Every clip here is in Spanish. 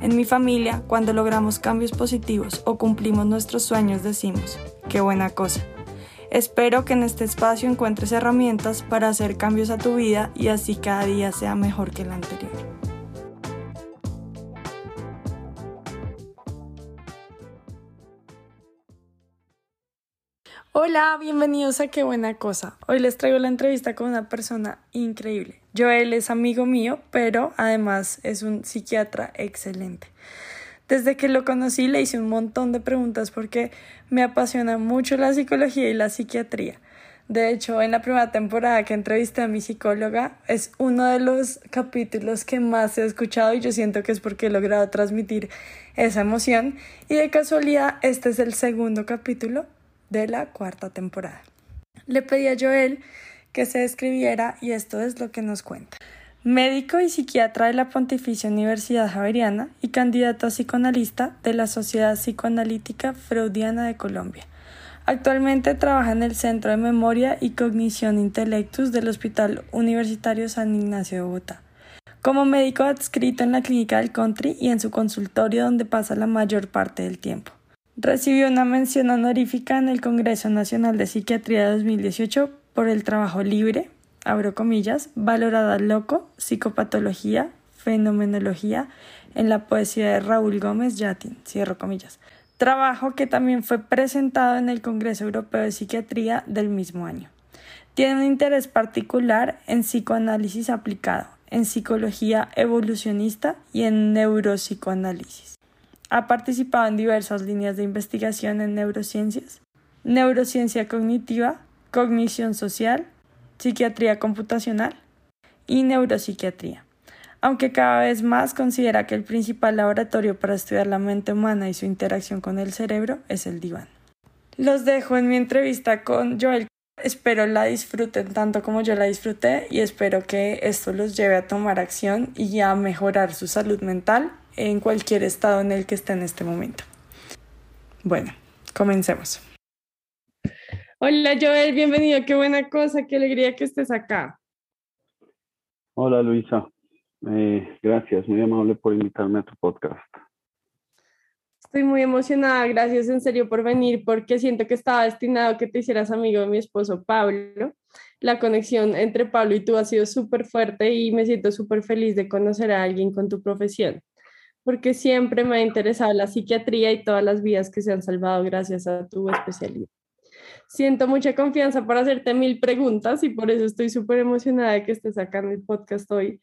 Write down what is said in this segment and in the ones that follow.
En mi familia, cuando logramos cambios positivos o cumplimos nuestros sueños, decimos, qué buena cosa. Espero que en este espacio encuentres herramientas para hacer cambios a tu vida y así cada día sea mejor que el anterior. Hola, bienvenidos a Qué Buena Cosa. Hoy les traigo la entrevista con una persona increíble. Joel es amigo mío, pero además es un psiquiatra excelente. Desde que lo conocí le hice un montón de preguntas porque me apasiona mucho la psicología y la psiquiatría. De hecho, en la primera temporada que entrevisté a mi psicóloga es uno de los capítulos que más he escuchado y yo siento que es porque he logrado transmitir esa emoción. Y de casualidad, este es el segundo capítulo de la cuarta temporada. Le pedí a Joel que se escribiera y esto es lo que nos cuenta. Médico y psiquiatra de la Pontificia Universidad Javeriana y candidato a psicoanalista de la Sociedad Psicoanalítica Freudiana de Colombia. Actualmente trabaja en el Centro de Memoria y Cognición Intellectus del Hospital Universitario San Ignacio de Bogotá. Como médico adscrito en la Clínica del Country y en su consultorio donde pasa la mayor parte del tiempo. Recibió una mención honorífica en el Congreso Nacional de Psiquiatría de 2018 por el trabajo libre, abro comillas, valorada loco, psicopatología, fenomenología en la poesía de Raúl Gómez Yatin, cierro comillas. Trabajo que también fue presentado en el Congreso Europeo de Psiquiatría del mismo año. Tiene un interés particular en psicoanálisis aplicado, en psicología evolucionista y en neuropsicoanálisis. Ha participado en diversas líneas de investigación en neurociencias, neurociencia cognitiva, cognición social, psiquiatría computacional y neuropsiquiatría, aunque cada vez más considera que el principal laboratorio para estudiar la mente humana y su interacción con el cerebro es el diván. Los dejo en mi entrevista con Joel. Espero la disfruten tanto como yo la disfruté y espero que esto los lleve a tomar acción y a mejorar su salud mental en cualquier estado en el que esté en este momento. Bueno, comencemos. Hola Joel, bienvenido, qué buena cosa, qué alegría que estés acá. Hola Luisa, eh, gracias, muy amable por invitarme a tu podcast. Estoy muy emocionada, gracias en serio por venir, porque siento que estaba destinado a que te hicieras amigo de mi esposo Pablo. La conexión entre Pablo y tú ha sido súper fuerte y me siento súper feliz de conocer a alguien con tu profesión porque siempre me ha interesado la psiquiatría y todas las vidas que se han salvado gracias a tu especialidad. Siento mucha confianza para hacerte mil preguntas y por eso estoy súper emocionada de que estés en el podcast hoy,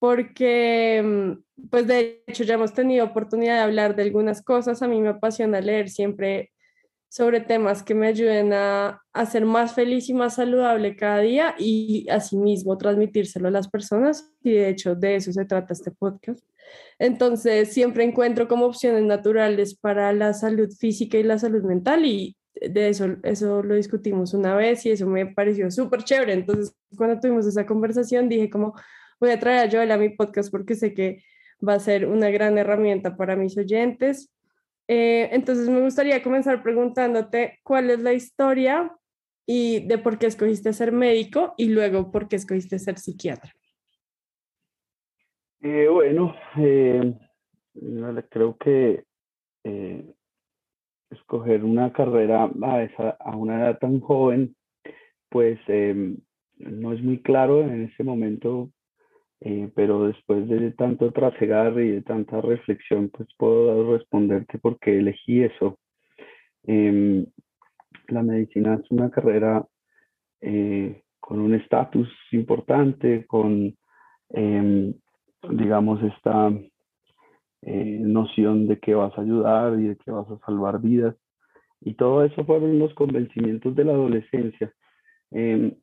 porque mm, pues de hecho ya hemos tenido oportunidad de hablar de algunas cosas. A mí me apasiona leer siempre sobre temas que me ayuden a, a ser más feliz y más saludable cada día y asimismo transmitírselo a las personas. Y de hecho de eso se trata este podcast. Entonces siempre encuentro como opciones naturales para la salud física y la salud mental y de eso, eso lo discutimos una vez y eso me pareció súper chévere. Entonces cuando tuvimos esa conversación dije como voy a traer a Joel a mi podcast porque sé que va a ser una gran herramienta para mis oyentes eh, entonces me gustaría comenzar preguntándote cuál es la historia y de por qué escogiste ser médico y luego por qué escogiste ser psiquiatra. Eh, bueno, eh, creo que escoger una carrera a, a, una edad tan joven, pues no es muy claro en ese momento eh, pero después de tanto trasegar y de tanta reflexión, pues puedo responderte por qué elegí eso. Em, la medicina es una carrera eh, con un estatus importante, con, em, digamos, esta eh, noción de que vas a ayudar y de que vas a salvar vidas. Y todo eso fueron los convencimientos de la adolescencia. Em,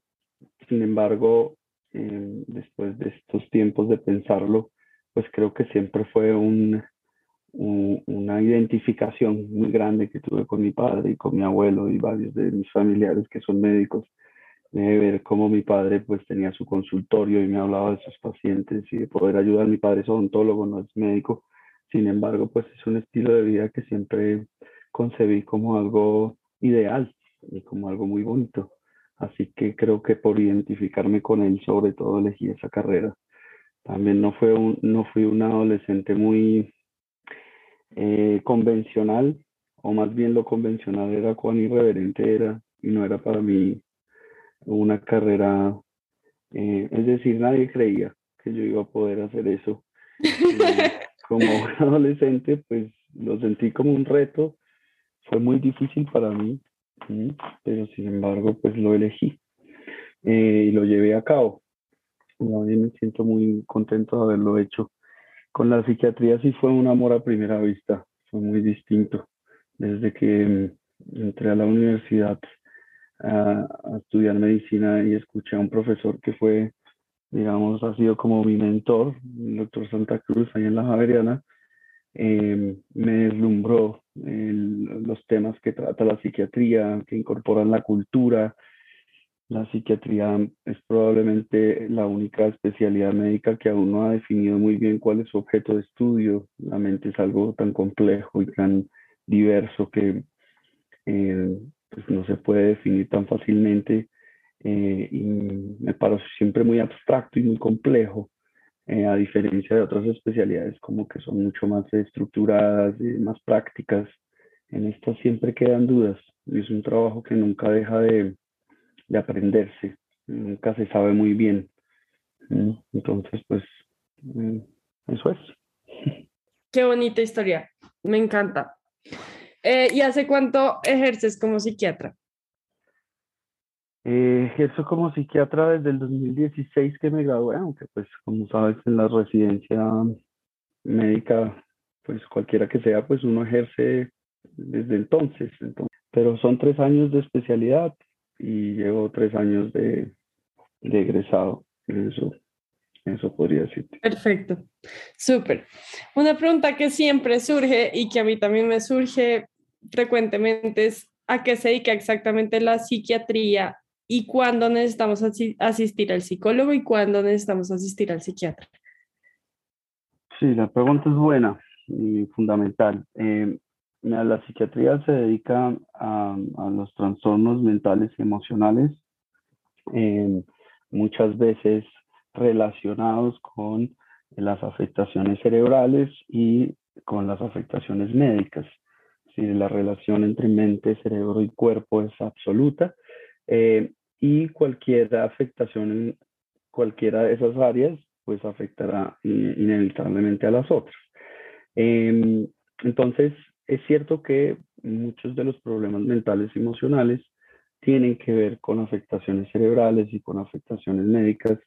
sin embargo, Em, después de estos tiempos de pensarlo, pues creo que siempre fue un, una identificación muy grande que tuve con mi padre y con mi abuelo y varios de mis familiares que son médicos, de ver cómo mi padre pues tenía su consultorio y me hablaba de sus pacientes y de poder ayudar. Mi padre es odontólogo, no es médico, sin embargo pues es un estilo de vida que siempre concebí como algo ideal y como algo muy bonito. Así que creo que por identificarme con él, sobre todo elegí esa carrera. También no, fue un, no fui un adolescente muy eh, convencional, o más bien lo convencional era cuán irreverente era y no era para mí una carrera, eh, es decir, nadie creía que yo iba a poder hacer eso. como adolescente, pues lo sentí como un reto, fue muy difícil para mí, pero sin embargo, pues lo elegí eh, y lo llevé a cabo. Y mí me siento muy contento de haberlo hecho. Con la psiquiatría sí fue un amor a primera vista, fue muy distinto. Desde que mm, entré a la universidad a, estudiar medicina y escuché a un profesor que fue, digamos, ha sido como mi mentor, el doctor Santa Cruz, ahí en la Javeriana, em, me deslumbró los temas que trata la psiquiatría, que incorporan la cultura, la psiquiatría es probablemente la única especialidad médica que aún no ha definido muy bien cuál es su objeto de estudio. La mente es algo tan complejo y tan diverso que eh, pues no se puede definir tan fácilmente eh, y me parece siempre muy abstracto y muy complejo, eh, a diferencia de otras especialidades como que son mucho más estructuradas, y más prácticas. En estas siempre quedan dudas y es un trabajo que nunca deja de, de aprenderse, nunca se sabe muy bien. Entonces, pues, mm, eso es. Qué bonita historia, me encanta. Eh, ¿Y hace cuánto ejerces como psiquiatra? Eh, ejerzo como psiquiatra desde el 2016 que me gradué, aunque pues como sabes en la residencia médica, pues cualquiera que sea, pues uno ejerce desde entonces. entonces pero son tres años de especialidad, y llevo tres años de, de egresado. Eso, eso podría decirte. Perfecto, súper. Una pregunta que siempre surge y que a mí también me surge frecuentemente es a qué se dedica exactamente la psiquiatría y cuándo necesitamos asistir al psicólogo y cuándo necesitamos asistir al psiquiatra. Sí, la pregunta es buena y fundamental. Eh, la psiquiatría se dedica a, los trastornos mentales y emocionales, eh, muchas veces relacionados con las afectaciones cerebrales y con las afectaciones médicas. Si la relación entre mente, cerebro y cuerpo es absoluta eh, y cualquier afectación en cualquiera de esas áreas pues afectará inevitablemente a las otras. Em, entonces, es cierto que muchos de los problemas mentales y emocionales tienen que ver con afectaciones cerebrales y con afectaciones médicas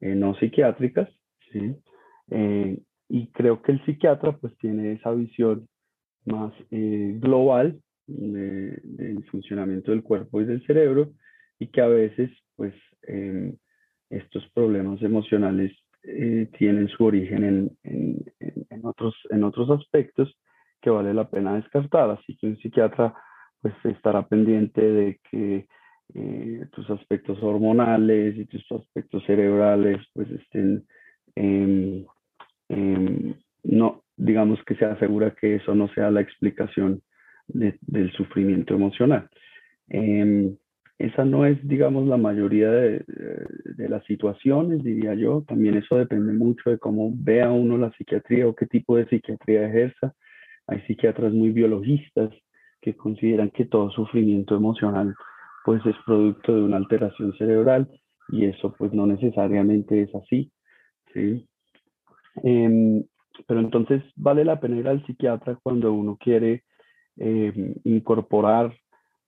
eh, no psiquiátricas, ¿sí? Eh, y creo que el psiquiatra pues tiene esa visión más eh, global del funcionamiento del cuerpo y del cerebro y que a veces pues estos problemas emocionales tienen su origen en, en, otros, en otros aspectos que vale la pena descartar. Así que un psiquiatra pues estará pendiente de que eh, tus aspectos hormonales y tus aspectos cerebrales pues estén no digamos que se asegura que eso no sea la explicación del sufrimiento emocional. Em, esa no es, digamos, la mayoría de, de, las situaciones, diría yo. También eso depende mucho de cómo vea uno la psiquiatría o qué tipo de psiquiatría ejerza. Hay psiquiatras muy biologistas que consideran que todo sufrimiento emocional pues es producto de una alteración cerebral y eso pues no necesariamente es así, ¿sí? Em, pero entonces vale la pena ir al psiquiatra cuando uno quiere em, incorporar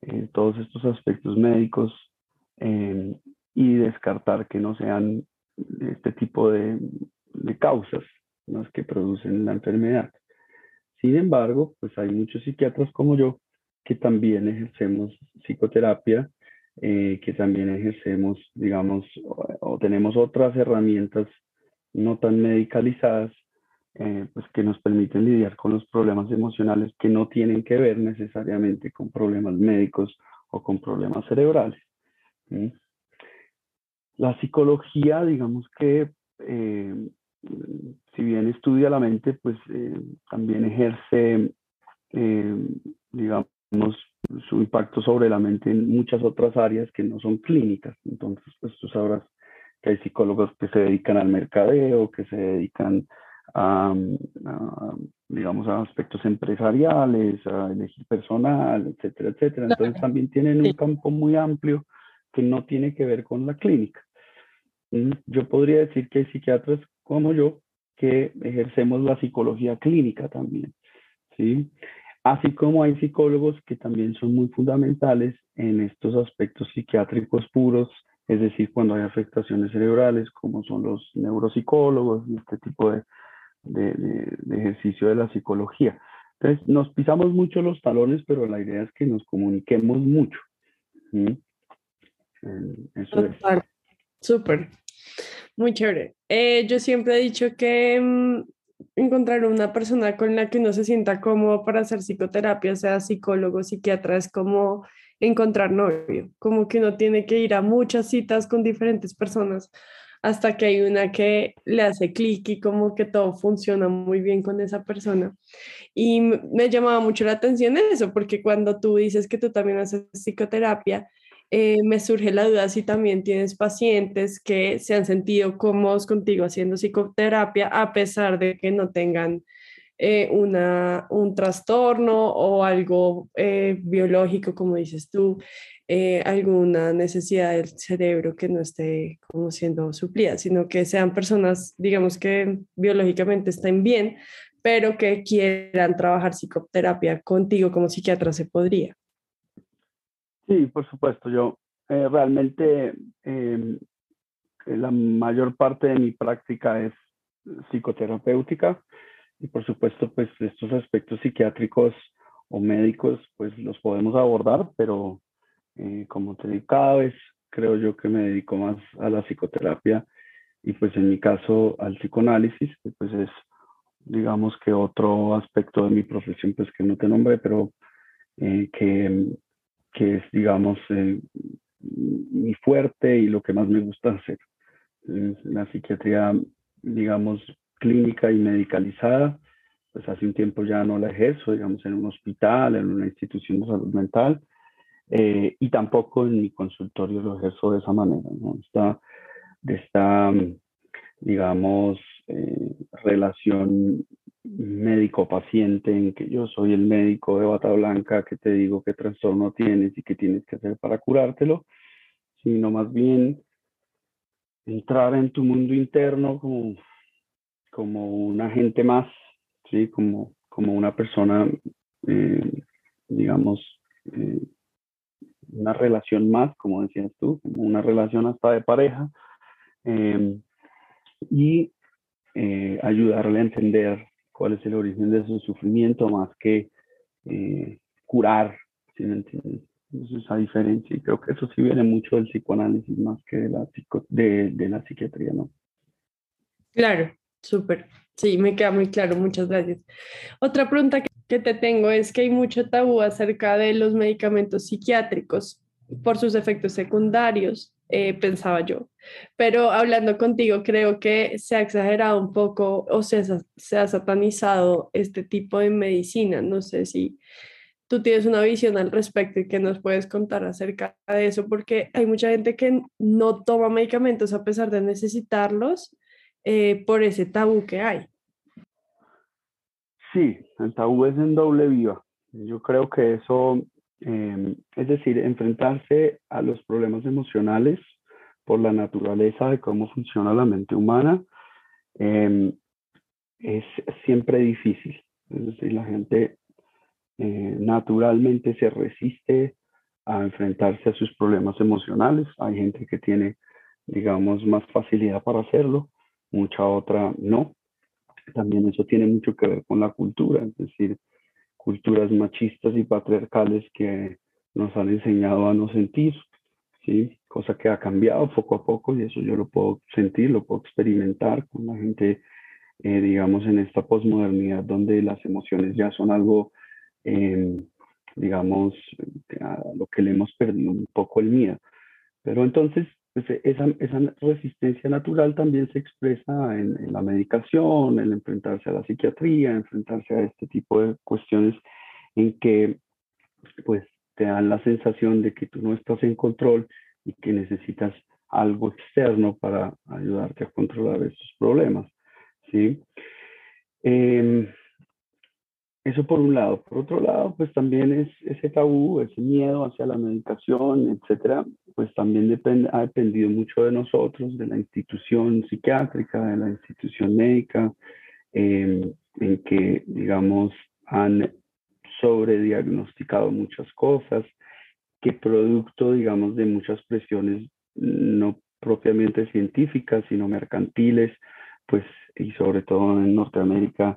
eh, todos estos aspectos médicos em, y descartar que no sean este tipo de, causas las que producen la enfermedad. Sin embargo, pues hay muchos psiquiatras como yo que también ejercemos psicoterapia, eh, que también ejercemos, digamos, o, tenemos otras herramientas no tan medicalizadas eh, pues que nos permiten lidiar con los problemas emocionales que no tienen que ver necesariamente con problemas médicos o con problemas cerebrales. La psicología, digamos que eh, si bien estudia la mente, pues eh, también ejerce, digamos, su impacto sobre la mente en muchas otras áreas que no son clínicas. Entonces, pues tú sabrás que hay psicólogos que se dedican al mercadeo, que se dedican digamos, a aspectos empresariales, a elegir personal, etcétera, etcétera. Entonces también tienen un campo muy amplio que no tiene que ver con la clínica. Mm, yo podría decir que hay psiquiatras como yo que ejercemos la psicología clínica también, ¿sí? Así como hay psicólogos que también son muy fundamentales en estos aspectos psiquiátricos puros, es decir, cuando hay afectaciones cerebrales, como son los neuropsicólogos y este tipo de, de, ejercicio de la psicología. Entonces, nos pisamos mucho los talones, pero la idea es que nos comuniquemos mucho. ¿Mm? Eso es. Súper, muy chévere. Eh, yo siempre he dicho que mm, encontrar una persona con la que uno se sienta cómodo para hacer psicoterapia, sea psicólogo, psiquiatra, es como encontrar novio, como que uno tiene que ir a muchas citas con diferentes personas hasta que hay una que le hace clic y como que todo funciona muy bien con esa persona. Y me llamaba mucho la atención eso, porque cuando tú dices que tú también haces psicoterapia, eh, me surge la duda si también tienes pacientes que se han sentido cómodos contigo haciendo psicoterapia a pesar de que no tengan eh, una, un trastorno o algo eh, biológico, como dices tú. Eh, alguna necesidad del cerebro que no esté como siendo suplida, sino que sean personas, digamos que biológicamente estén bien, pero que quieran trabajar psicoterapia contigo como psiquiatra, ¿se podría? Sí, por supuesto. Yo eh, realmente em, la mayor parte de mi práctica es psicoterapéutica y por supuesto pues estos aspectos psiquiátricos o médicos pues los podemos abordar, pero eh, como te digo, cada vez creo yo que me dedico más a la psicoterapia y pues en mi caso al psicoanálisis, que pues es digamos que otro aspecto de mi profesión pues que no te nombré, pero eh, que, que, es digamos eh, mi fuerte y lo que más me gusta hacer. la psiquiatría digamos clínica y medicalizada, pues hace un tiempo ya no la ejerzo, digamos en un hospital, en una institución de salud mental, eh, y tampoco en mi consultorio lo ejerzo de esa manera, ¿no? Esta, de esta, digamos, eh, relación médico-paciente en que yo soy el médico de bata blanca que te digo qué trastorno tienes y qué tienes que hacer para curártelo, sino más bien entrar en tu mundo interno como, como un agente más, ¿sí? como, como una persona, eh, digamos, una relación más, como decías tú, una relación hasta de pareja, em, y eh, ayudarle a entender cuál es el origen de su sufrimiento más que eh, curar, si me entiendes? esa diferencia, y creo que eso sí viene mucho del psicoanálisis más que de la, de, de la psiquiatría, ¿no? Claro, súper. Sí, me queda muy claro, muchas gracias. Otra pregunta que te tengo es que hay mucho tabú acerca de los medicamentos psiquiátricos por sus efectos secundarios, eh, pensaba yo. Pero hablando contigo, creo que se ha exagerado un poco o se, se ha satanizado este tipo de medicina. No sé si tú tienes una visión al respecto y que nos puedes contar acerca de eso, porque hay mucha gente que no toma medicamentos a pesar de necesitarlos eh, por ese tabú que hay. Sí, el tabú es en doble viva. Yo creo que eso, em, es decir, enfrentarse a los problemas emocionales por la naturaleza de cómo funciona la mente humana em, es siempre difícil. Es decir, la gente eh, naturalmente se resiste a enfrentarse a sus problemas emocionales. Hay gente que tiene, digamos, más facilidad para hacerlo, mucha otra no también eso tiene mucho que ver con la cultura, es decir, culturas machistas y patriarcales que nos han enseñado a no sentir, ¿sí? Cosa que ha cambiado poco a poco y eso yo lo puedo sentir, lo puedo experimentar con la gente eh, digamos, en esta posmodernidad donde las emociones ya son algo, em, digamos, a lo que le hemos perdido un poco el miedo. Pero entonces, pues, esa, esa, resistencia natural también se expresa en, en, la medicación, en enfrentarse a la psiquiatría, enfrentarse a este tipo de cuestiones en que, pues, te dan la sensación de que tú no estás en control y que necesitas algo externo para ayudarte a controlar esos problemas. ¿sí? Em, eso por un lado. Por otro lado, pues también es ese tabú, ese miedo hacia la medicación, etcétera, pues también depende, ha dependido mucho de nosotros, de la institución psiquiátrica, de la institución médica, em, en que, digamos, han sobrediagnosticado muchas cosas, que producto, digamos, de muchas presiones no propiamente científicas, sino mercantiles, pues, y sobre todo en Norteamérica,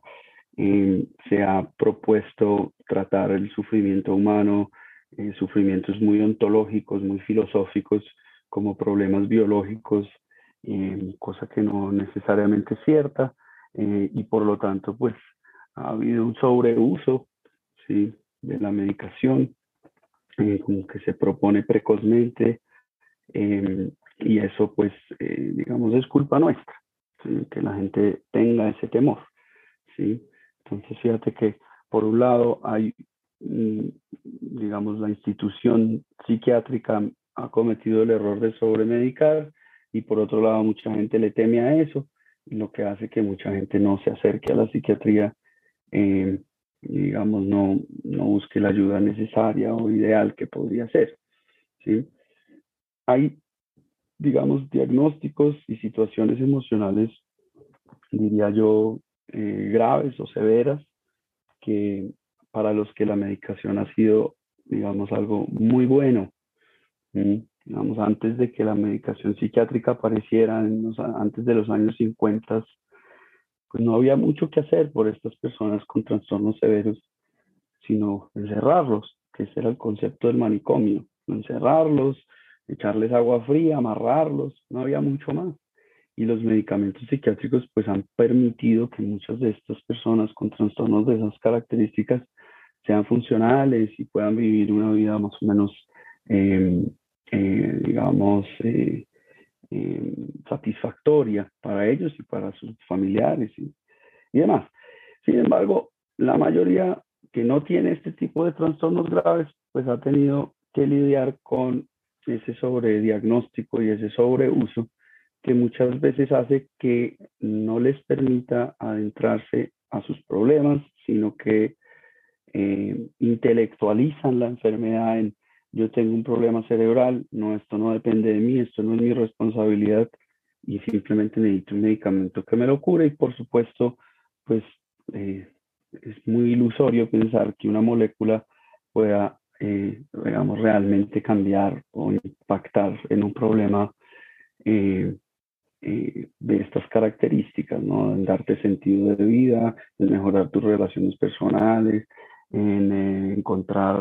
eh, se ha propuesto tratar el sufrimiento humano, eh, sufrimientos muy ontológicos, muy filosóficos, como problemas biológicos, eh, cosa que no necesariamente es cierta, y por lo tanto, pues, ha habido un sobreuso ¿sí? de la medicación, como que se propone precozmente, y eso, pues, digamos, es culpa nuestra que la gente tenga ese temor. ¿sí? Entonces, fíjate que por un lado hay, mm, digamos, la institución psiquiátrica ha cometido el error de sobremedicar y por otro lado mucha gente le teme a eso, lo que hace que mucha gente no se acerque a la psiquiatría, eh, digamos, no, no busque la ayuda necesaria o ideal que podría ser. ¿sí? Hay digamos, diagnósticos y situaciones emocionales, diría yo, eh, graves o severas, que para los que la medicación ha sido, digamos, algo muy bueno. Digamos, antes de que la medicación psiquiátrica apareciera, antes de los años 50, pues no había mucho que hacer por estas personas con trastornos severos, sino encerrarlos, que ese era el concepto del manicomio, encerrarlos, echarles agua fría, amarrarlos, no había mucho más. Y los medicamentos psiquiátricos pues han permitido que muchas de estas personas con trastornos de esas características sean funcionales y puedan vivir una vida más o menos, em, eh, digamos, eh, em, satisfactoria para ellos y para sus familiares y, y demás. Sin embargo, la mayoría que no tiene este tipo de trastornos graves, pues ha tenido que lidiar con ese sobrediagnóstico y ese sobreuso que muchas veces hace que no les permita adentrarse a sus problemas, sino que eh, intelectualizan la enfermedad en yo tengo un problema cerebral, no, esto no depende de mí, esto no es mi responsabilidad y simplemente necesito un medicamento que me lo cure y por supuesto, pues eh, es muy ilusorio pensar que una molécula pueda eh, digamos, realmente cambiar o impactar en un problema eh, eh, de estas características, ¿no? En darte sentido de vida, en mejorar tus relaciones personales, en encontrar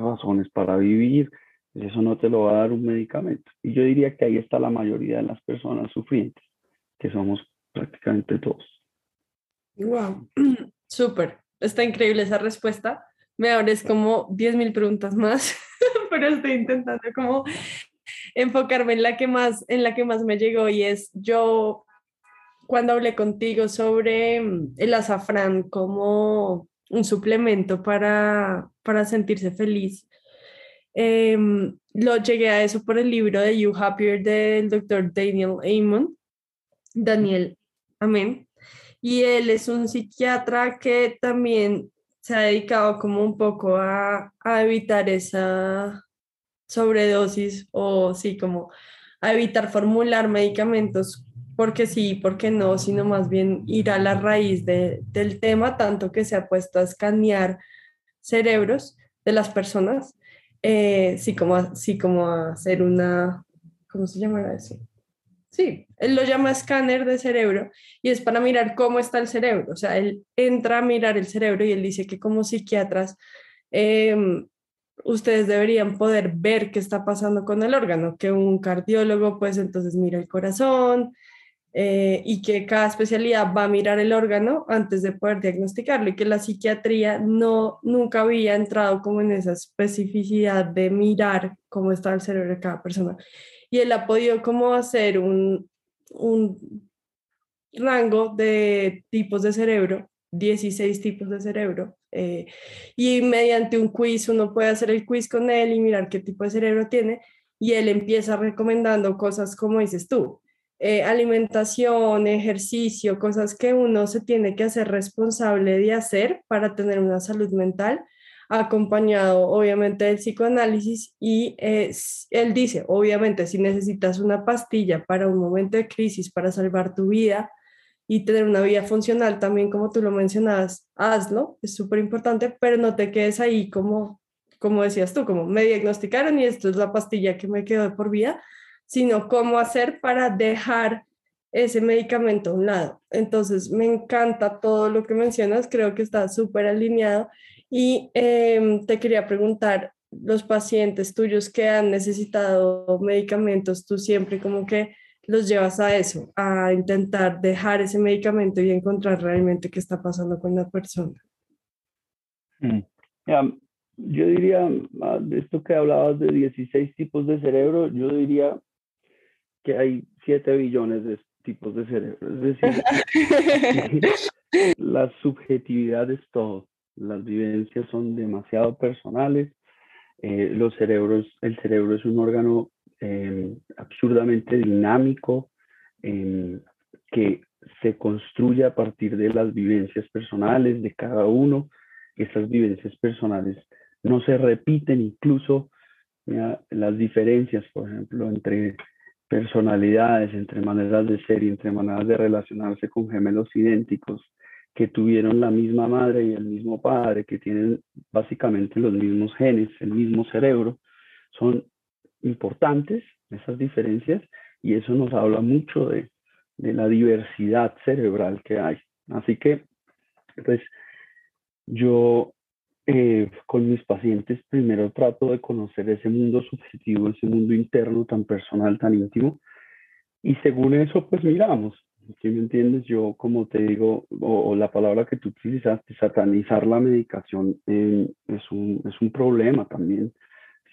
razones para vivir. Eso no te lo va a dar un medicamento. Y yo diría que ahí está la mayoría de las personas sufrientes, que somos prácticamente todos. Wow, súper. Está increíble esa respuesta me abres como 10.000 preguntas más, pero estoy intentando como enfocarme en la que más, en la que más me llegó y es yo cuando hablé contigo sobre mm, el azafrán como un suplemento para, para sentirse feliz. Em, lo llegué a eso por el libro de You Happier del doctor Daniel Amon, Daniel, amén. Y él es un psiquiatra que también se ha dedicado como un poco a, evitar esa sobredosis o sí, como a evitar formular medicamentos porque sí, porque no, sino más bien ir a la raíz del tema, tanto que se ha puesto a escanear cerebros de las personas, eh, sí, como, así como a hacer una, ¿cómo se llama eso? Sí, él lo llama escáner de cerebro y es para mirar cómo está el cerebro. O sea, él entra a mirar el cerebro y él dice que como psiquiatras em, ustedes deberían poder ver qué está pasando con el órgano, que un cardiólogo pues entonces mira el corazón, eh, y que cada especialidad va a mirar el órgano antes de poder diagnosticarlo y que la psiquiatría no nunca había entrado como en esa especificidad de mirar cómo está el cerebro de cada persona. Y él ha podido como hacer un, un rango de tipos de cerebro, 16 tipos de cerebro, eh, y mediante un quiz uno puede hacer el quiz con él y mirar qué tipo de cerebro tiene, y él empieza recomendando cosas como dices tú, eh, alimentación, ejercicio, cosas que uno se tiene que hacer responsable de hacer para tener una salud mental, acompañado obviamente del psicoanálisis y eh, él dice, obviamente, si necesitas una pastilla para un momento de crisis, para salvar tu vida y tener una vida funcional, también como tú lo mencionabas, hazlo, es súper importante, pero no te quedes ahí como, como decías tú, como me diagnosticaron y esto es la pastilla que me quedó por vida, sino cómo hacer para dejar ese medicamento a un lado. Entonces, me encanta todo lo que mencionas, creo que está súper alineado y em, te quería preguntar, los pacientes tuyos que han necesitado medicamentos, tú siempre como que los llevas a eso, a intentar dejar ese medicamento y encontrar realmente qué está pasando con la persona. Mm. yo diría, de esto que hablabas de 16 tipos de cerebro, yo diría que hay 7 billones de tipos de cerebro. Es decir, la subjetividad es todo. Las vivencias son demasiado personales. Eh, los cerebros, el cerebro es un órgano em, absurdamente dinámico em, que se construye a partir de las vivencias personales de cada uno. Esas vivencias personales no se repiten, incluso las diferencias, por ejemplo, entre personalidades, entre maneras de ser y entre maneras de relacionarse con gemelos idénticos que tuvieron la misma madre y el mismo padre, que tienen básicamente los mismos genes, el mismo cerebro, son importantes esas diferencias y eso nos habla mucho de, de la diversidad cerebral que hay. Así que, pues, yo eh, con mis pacientes primero trato de conocer ese mundo subjetivo, ese mundo interno tan personal, tan íntimo, y según eso, pues miramos. ¿Sí me entiendes? Yo, como te digo, o, la palabra que tú utilizaste, satanizar la medicación eh, es, un, es un problema también,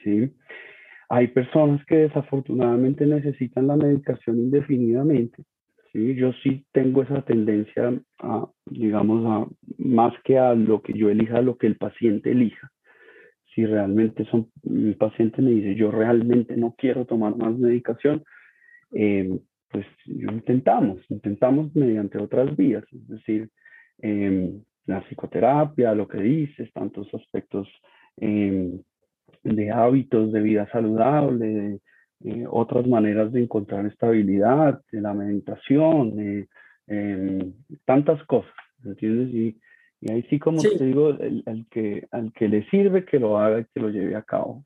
¿sí? Hay personas que desafortunadamente necesitan la medicación indefinidamente, ¿sí? Yo sí tengo esa tendencia a, digamos, a, más que a lo que yo elija, a lo que el paciente elija. Si realmente son, mi paciente me dice, yo realmente no quiero tomar más medicación, eh, pues intentamos, intentamos mediante otras vías, es decir, em, la psicoterapia, lo que dices, tantos aspectos em, de hábitos de vida saludable, de, eh, otras maneras de encontrar estabilidad, de la meditación, em, tantas cosas, ¿entiendes? Y, y ahí sí, como te digo, el, que, al que le sirve que lo haga y que lo lleve a cabo.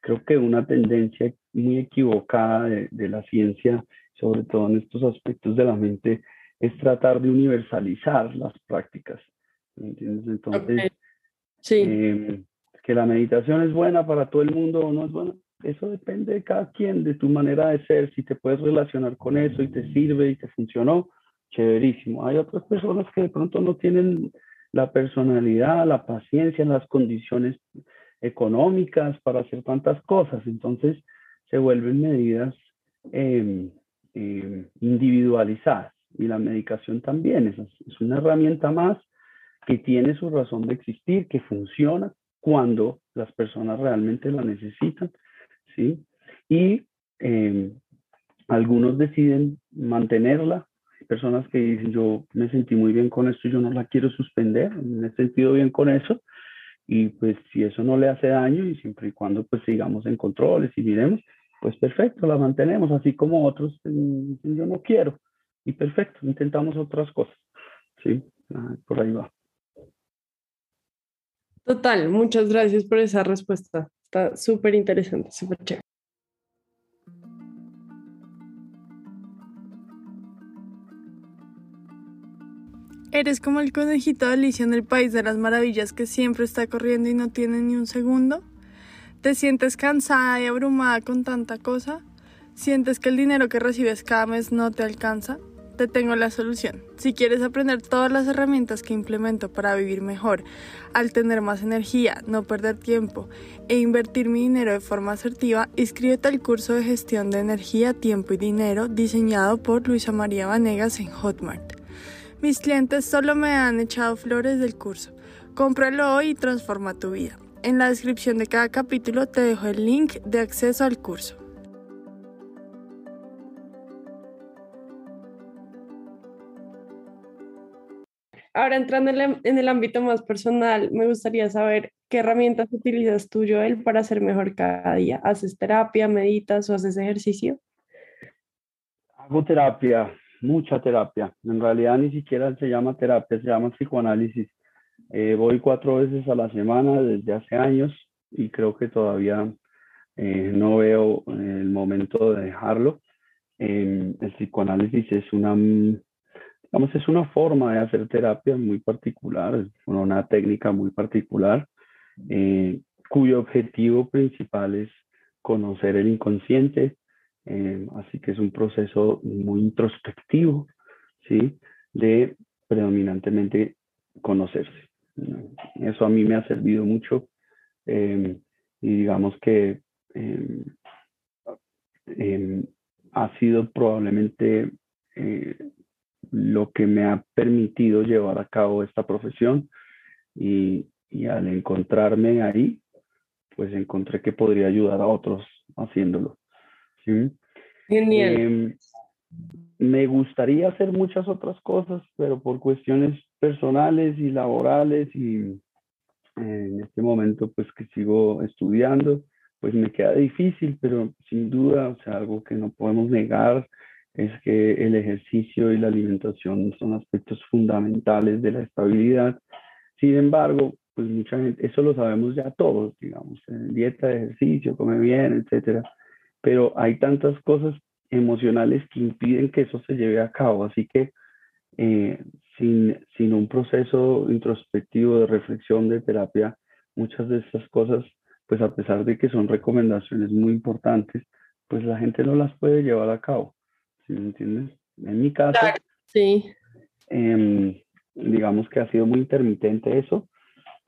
Creo que una tendencia muy equivocada de, de, la ciencia, sobre todo en estos aspectos de la mente, es tratar de universalizar las prácticas. ¿Entiendes? Entonces, sí. Em, que la meditación es buena para todo el mundo o no es buena, eso depende de cada quien, de tu manera de ser, si te puedes relacionar con eso y te sirve y te funcionó, chéverísimo. Hay otras personas que de pronto no tienen la personalidad, la paciencia, las condiciones económicas para hacer tantas cosas, entonces se vuelven medidas em, em, individualizadas y la medicación también es, es una herramienta más que tiene su razón de existir, que funciona cuando las personas realmente la necesitan ¿sí? Y em, algunos deciden mantenerla. Hay personas que dicen, yo me sentí muy bien con esto, yo no la quiero suspender, me he sentido bien con eso. Y pues si eso no le hace daño y siempre y cuando pues sigamos en controles y miremos, pues perfecto, la mantenemos, así como otros dicen, yo no quiero. Y perfecto, intentamos otras cosas. Sí, ah, por ahí va. Total, muchas gracias por esa respuesta. Está súper interesante, súper chévere. ¿Eres como el conejito de Alicia en el País de las Maravillas que siempre está corriendo y no tiene ni un segundo? ¿Te sientes cansada y abrumada con tanta cosa? ¿Sientes que el dinero que recibes cada mes no te alcanza? Te tengo la solución. Si quieres aprender todas las herramientas que implemento para vivir mejor, al tener más energía, no perder tiempo e invertir mi dinero de forma asertiva, inscríbete al curso de gestión de energía, tiempo y dinero diseñado por Luisa María Vanegas en Hotmart. Mis clientes solo me han echado flores del curso. Cómpralo hoy y transforma tu vida. En la descripción de cada capítulo te dejo el link de acceso al curso. Ahora entrando en, el ámbito más personal, me gustaría saber qué herramientas utilizas tú, Joel, para ser mejor cada día. ¿Haces terapia, meditas o haces ejercicio? Hago terapia, mucha terapia. En realidad ni siquiera se llama terapia, se llama psicoanálisis. Eh, voy cuatro veces a la semana desde hace años y creo que todavía eh, no veo el momento de dejarlo. el psicoanálisis es una es una forma de hacer terapia muy particular, una técnica muy particular, eh, cuyo objetivo principal es conocer el inconsciente, eh, así que es un proceso muy introspectivo, ¿sí? De predominantemente conocerse. Eso a mí me ha servido mucho eh, y digamos que ha sido probablemente lo que me ha permitido llevar a cabo esta profesión y, al encontrarme ahí, pues encontré que podría ayudar a otros haciéndolo. Genial. Em, me gustaría hacer muchas otras cosas, pero por cuestiones personales y laborales y en este momento pues que sigo estudiando, pues me queda difícil, pero sin duda, o sea, algo que no podemos negar es que el ejercicio y la alimentación son aspectos fundamentales de la estabilidad. Sin embargo, pues mucha gente, eso lo sabemos ya todos, digamos, dieta, ejercicio, come bien, etcétera. Pero hay tantas cosas emocionales que impiden que eso se lleve a cabo. Así que eh, sin, sin un proceso introspectivo de reflexión, de terapia, muchas de estas cosas, pues a pesar de que son recomendaciones muy importantes, pues la gente no las puede llevar a cabo. ¿Sí me entiendes? En mi caso, sí. Em, digamos que ha sido muy intermitente eso,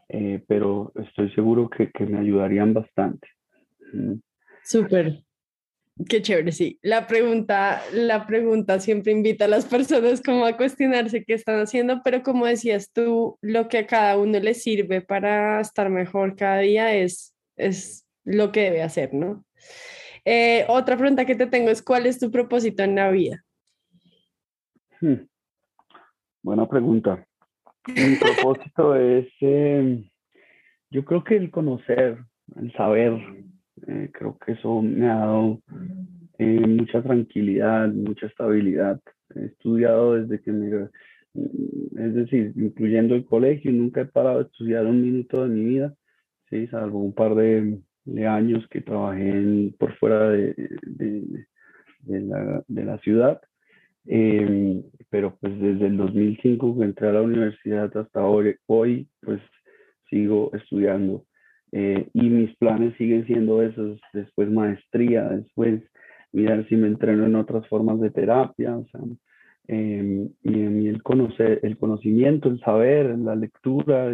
eh, pero estoy seguro que, que, me ayudarían bastante. Súper. Qué chévere, sí. La pregunta, la pregunta siempre invita a las personas como a cuestionarse qué están haciendo, pero como decías tú, lo que a cada uno le sirve para estar mejor cada día es, es lo que debe hacer, ¿no? Eh, otra pregunta que te tengo es, ¿cuál es tu propósito en la vida? Hmm. Buena pregunta. Mi propósito es, em, yo creo que el conocer, el saber, eh, creo que eso me ha dado eh, mucha tranquilidad, mucha estabilidad. He estudiado desde que me, es decir, incluyendo el colegio, nunca he parado de estudiar un minuto de mi vida, ¿sí? salvo un par de, de años que trabajé por fuera de, de, la, de la, ciudad. Em, pero pues desde el 2005 que entré a la universidad hasta hoy, hoy pues sigo estudiando. Eh, y mis planes siguen siendo esos, después maestría, después mirar si me entreno en otras formas de terapia, o sea, em, y, el conocer, el conocimiento, el saber, la lectura,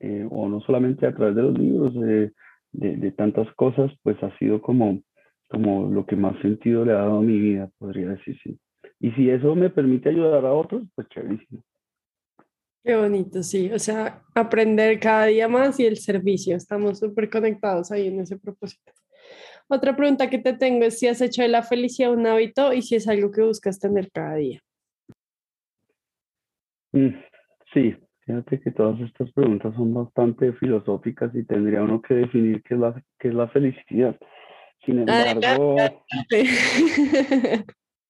eh, o no solamente a través de los libros, eh, de, tantas cosas, pues ha sido como, como lo que más sentido le ha dado a mi vida, podría decir, sí. Y si eso me permite ayudar a otros, pues chéverísimo. Qué bonito, sí. O sea, aprender cada día más y el servicio. Estamos súper conectados ahí en ese propósito. Otra pregunta que te tengo es si has hecho de la felicidad un hábito y si es algo que buscas tener cada día. Mm, sí, Fíjate que todas estas preguntas son bastante filosóficas y tendría uno que definir qué es la, qué es la felicidad. Sin embargo,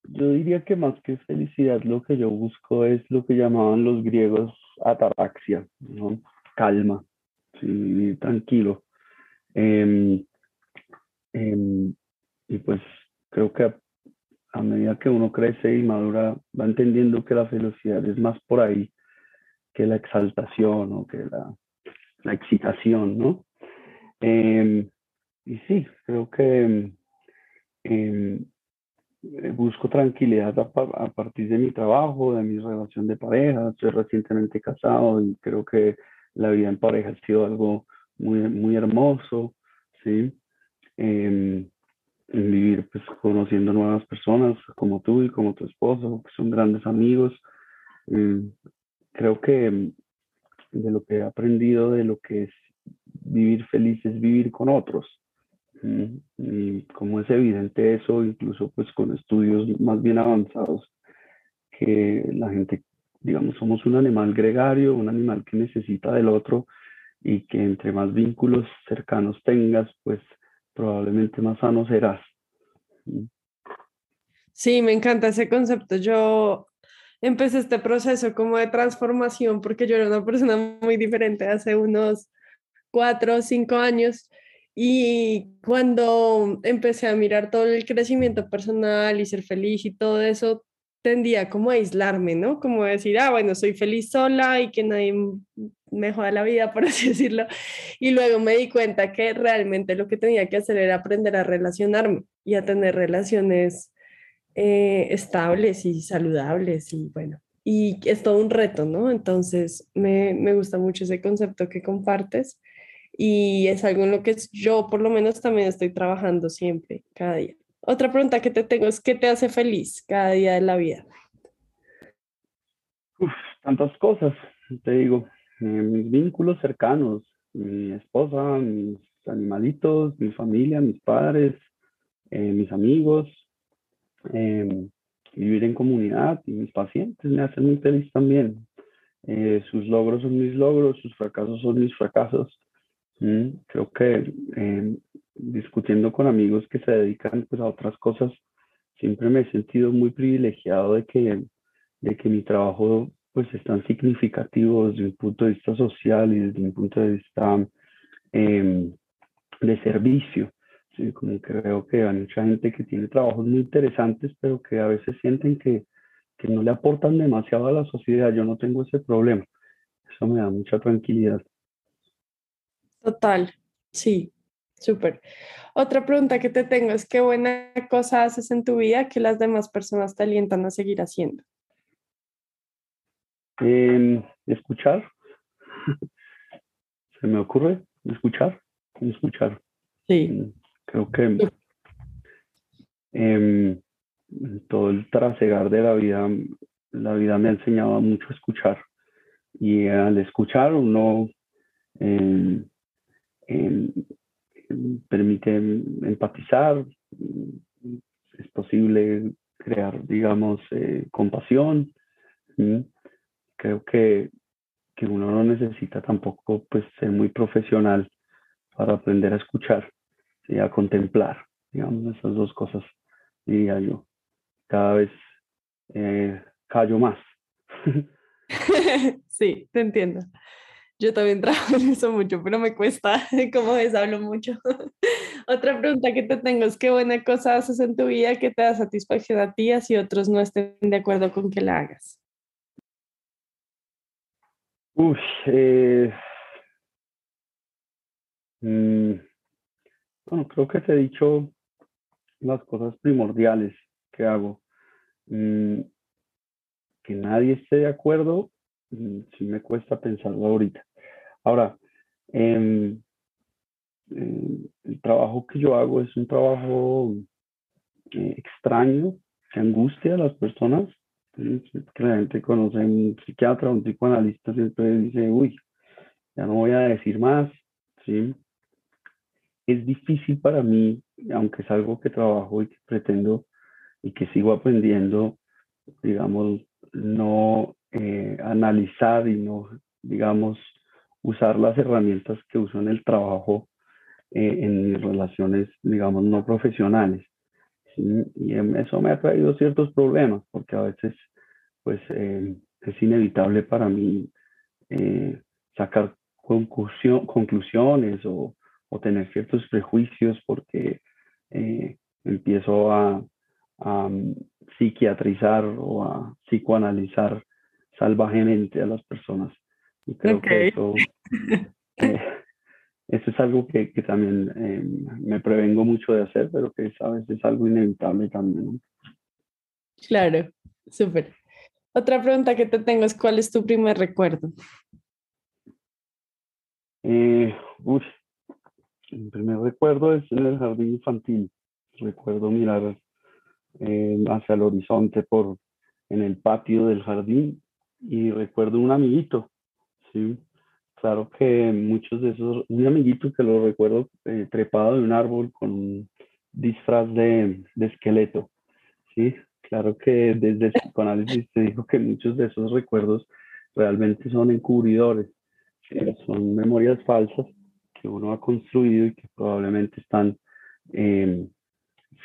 yo diría que más que felicidad lo que yo busco es lo que llamaban los griegos ataraxia, ¿no? calma, sí, tranquilo. Em, em, y pues creo que a, a medida que uno crece y madura, va entendiendo que la felicidad es más por ahí que la exaltación o que la, la excitación, ¿no? Em, y sí, creo que em, eh, busco tranquilidad a, partir de mi trabajo, de mi relación de pareja. Estoy recientemente casado y creo que la vida en pareja ha sido algo muy, muy hermoso, ¿sí? En vivir pues conociendo nuevas personas como tú y como tu esposo, que son grandes amigos. Em, creo que em, de lo que he aprendido de lo que es vivir feliz es vivir con otros. Y como es evidente eso, incluso pues con estudios más bien avanzados, que la gente, digamos, somos un animal gregario, un animal que necesita del otro y que entre más vínculos cercanos tengas, pues probablemente más sano serás. Sí, me encanta ese concepto. Yo empecé este proceso como de transformación porque yo era una persona muy diferente hace unos cuatro o cinco años y cuando empecé a mirar todo el crecimiento personal y ser feliz y todo eso, tendía como a aislarme, ¿no? Como decir, ah, bueno, soy feliz sola y que nadie me joda la vida, por así decirlo. Y luego me di cuenta que realmente lo que tenía que hacer era aprender a relacionarme y a tener relaciones eh, estables y saludables y bueno, y es todo un reto, ¿no? Entonces me, me gusta mucho ese concepto que compartes y es algo en lo que yo por lo menos también estoy trabajando siempre, cada día. Otra pregunta que te tengo es, ¿qué te hace feliz cada día de la vida? Tantas cosas, te digo, eh, mis vínculos cercanos, mi esposa, mis animalitos, mi familia, mis padres, eh, mis amigos, em, vivir en comunidad y mis pacientes me hacen muy feliz también. Eh, sus logros son mis logros, sus fracasos son mis fracasos. Mm, creo que em, discutiendo con amigos que se dedican pues, a otras cosas, siempre me he sentido muy privilegiado de que, de que mi trabajo pues es tan significativo desde un punto de vista social y desde un punto de vista em, de servicio. ¿Sí? Como que veo que hay mucha gente que tiene trabajos muy interesantes, pero que a veces sienten que, que no le aportan demasiado a la sociedad. Yo no tengo ese problema. Eso me da mucha tranquilidad. Total, sí, súper. Otra pregunta que te tengo es, ¿qué buena cosa haces en tu vida que las demás personas te alientan a seguir haciendo? Em, escuchar. Se me ocurre escuchar. Escuchar. Sí. Creo que em, todo el trasegar de la vida, la vida me ha enseñado mucho a escuchar. Y al escuchar uno em, permite empatizar, es posible crear, digamos, eh, compasión. Creo que, que, uno no necesita tampoco pues, ser muy profesional para aprender a escuchar y a contemplar, digamos, esas dos cosas, diría yo. Cada vez eh, callo más. sí, te entiendo. Yo también trabajo en eso mucho, pero me cuesta, como ves, hablo mucho. Otra pregunta que te tengo es, ¿qué buena cosa haces en tu vida que te da satisfacción a ti si otros no estén de acuerdo con que la hagas? Uf, eh, mm, bueno, creo que te he dicho las cosas primordiales que hago. Mm, que nadie esté de acuerdo, mm, sí me cuesta pensarlo ahorita. Ahora, em, em, el trabajo que yo hago es un trabajo eh, extraño, que angustia a las personas. Que la gente conoce un psiquiatra, un psicoanalista, siempre dice, uy, ya no voy a decir más, ¿sí? Es difícil para mí, aunque es algo que trabajo y que pretendo y que sigo aprendiendo, digamos, no eh, analizar y no, digamos, usar las herramientas que uso en el trabajo eh, en mis relaciones, digamos, no profesionales. Y eso me ha traído ciertos problemas, porque a veces, pues, eh, es inevitable para mí eh, sacar conclusiones o, o, tener ciertos prejuicios porque empiezo a, a um, psiquiatrizar o a psicoanalizar salvajemente a las personas. Y creo que eso, eh, eso, es algo que, que también eh, me prevengo mucho de hacer, pero que a veces es algo inevitable también. Claro, súper. Otra pregunta que te tengo es, ¿cuál es tu primer recuerdo? Eh, mi primer recuerdo es en el jardín infantil. Recuerdo mirar eh, hacia el horizonte por en el patio del jardín y recuerdo un amiguito, sí. Claro que muchos de esos, un amiguito que lo recuerdo eh, trepado de un árbol con un disfraz de, de esqueleto, sí. Claro que desde el psicoanálisis se dijo que muchos de esos recuerdos realmente son encubridores, son memorias falsas que uno ha construido y que probablemente están em,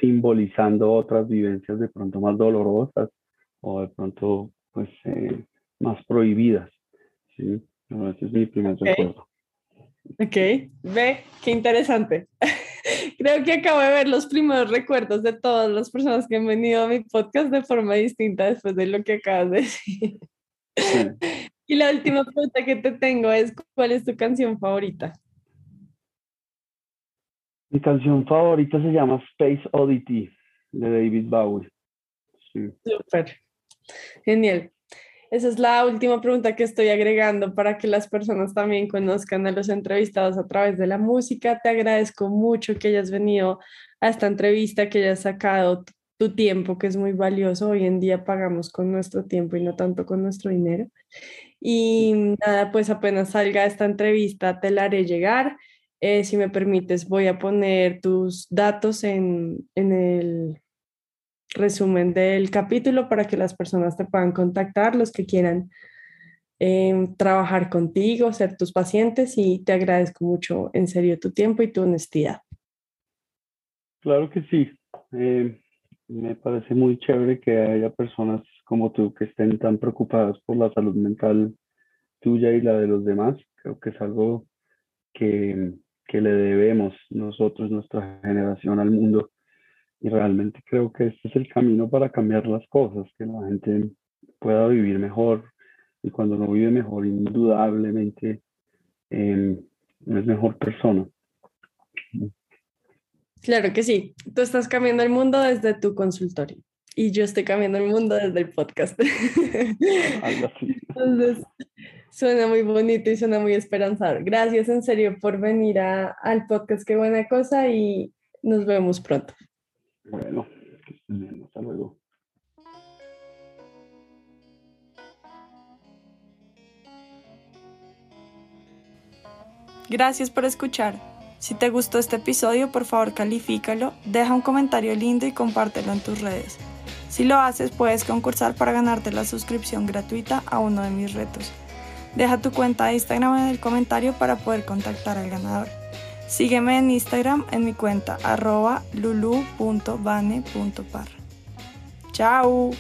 simbolizando otras vivencias de pronto más dolorosas o de pronto pues eh, más prohibidas. ¿sí? ese es mi primer recuerdo. Ok, ve, qué interesante. Creo que acabo de ver los primeros recuerdos de todas las personas que han venido a mi podcast de forma distinta después de lo que acabas de decir. Y la última pregunta que te tengo es, ¿cuál es tu canción favorita? Mi canción favorita se llama Space Oddity de David Bowie. Sí. Genial. Esa es la última pregunta que estoy agregando para que las personas también conozcan a los entrevistados a través de la música. Te agradezco mucho que hayas venido a esta entrevista, que hayas sacado tu tiempo, que es muy valioso. Hoy en día pagamos con nuestro tiempo y no tanto con nuestro dinero. Y nada, pues apenas salga esta entrevista, te la haré llegar. Eh, si me permites, voy a poner tus datos en, en el resumen del capítulo para que las personas te puedan contactar, los que quieran em, trabajar contigo, ser tus pacientes y te agradezco mucho en serio tu tiempo y tu honestidad. Claro que sí. Eh, me parece muy chévere que haya personas como tú que estén tan preocupadas por la salud mental tuya y la de los demás. Creo que es algo que, que le debemos nosotros, nuestra generación al mundo y realmente creo que este es el camino para cambiar las cosas, que la gente pueda vivir mejor y cuando no vive mejor, indudablemente eh, es mejor persona. Claro que sí, tú estás cambiando el mundo desde tu consultorio y yo estoy cambiando el mundo desde el podcast. Algo así. Entonces, suena muy bonito y suena muy esperanzador. Gracias en serio por venir a, al podcast, qué buena cosa y nos vemos pronto. Bueno, Hasta luego. Gracias por escuchar. Si te gustó este episodio, por favor califícalo, deja un comentario lindo y compártelo en tus redes. Si lo haces, puedes concursar para ganarte la suscripción gratuita a uno de mis retos. Deja tu cuenta de Instagram en el comentario para poder contactar al ganador. Sígueme en Instagram en mi cuenta arroba lulu.bane.par. ¡Chao!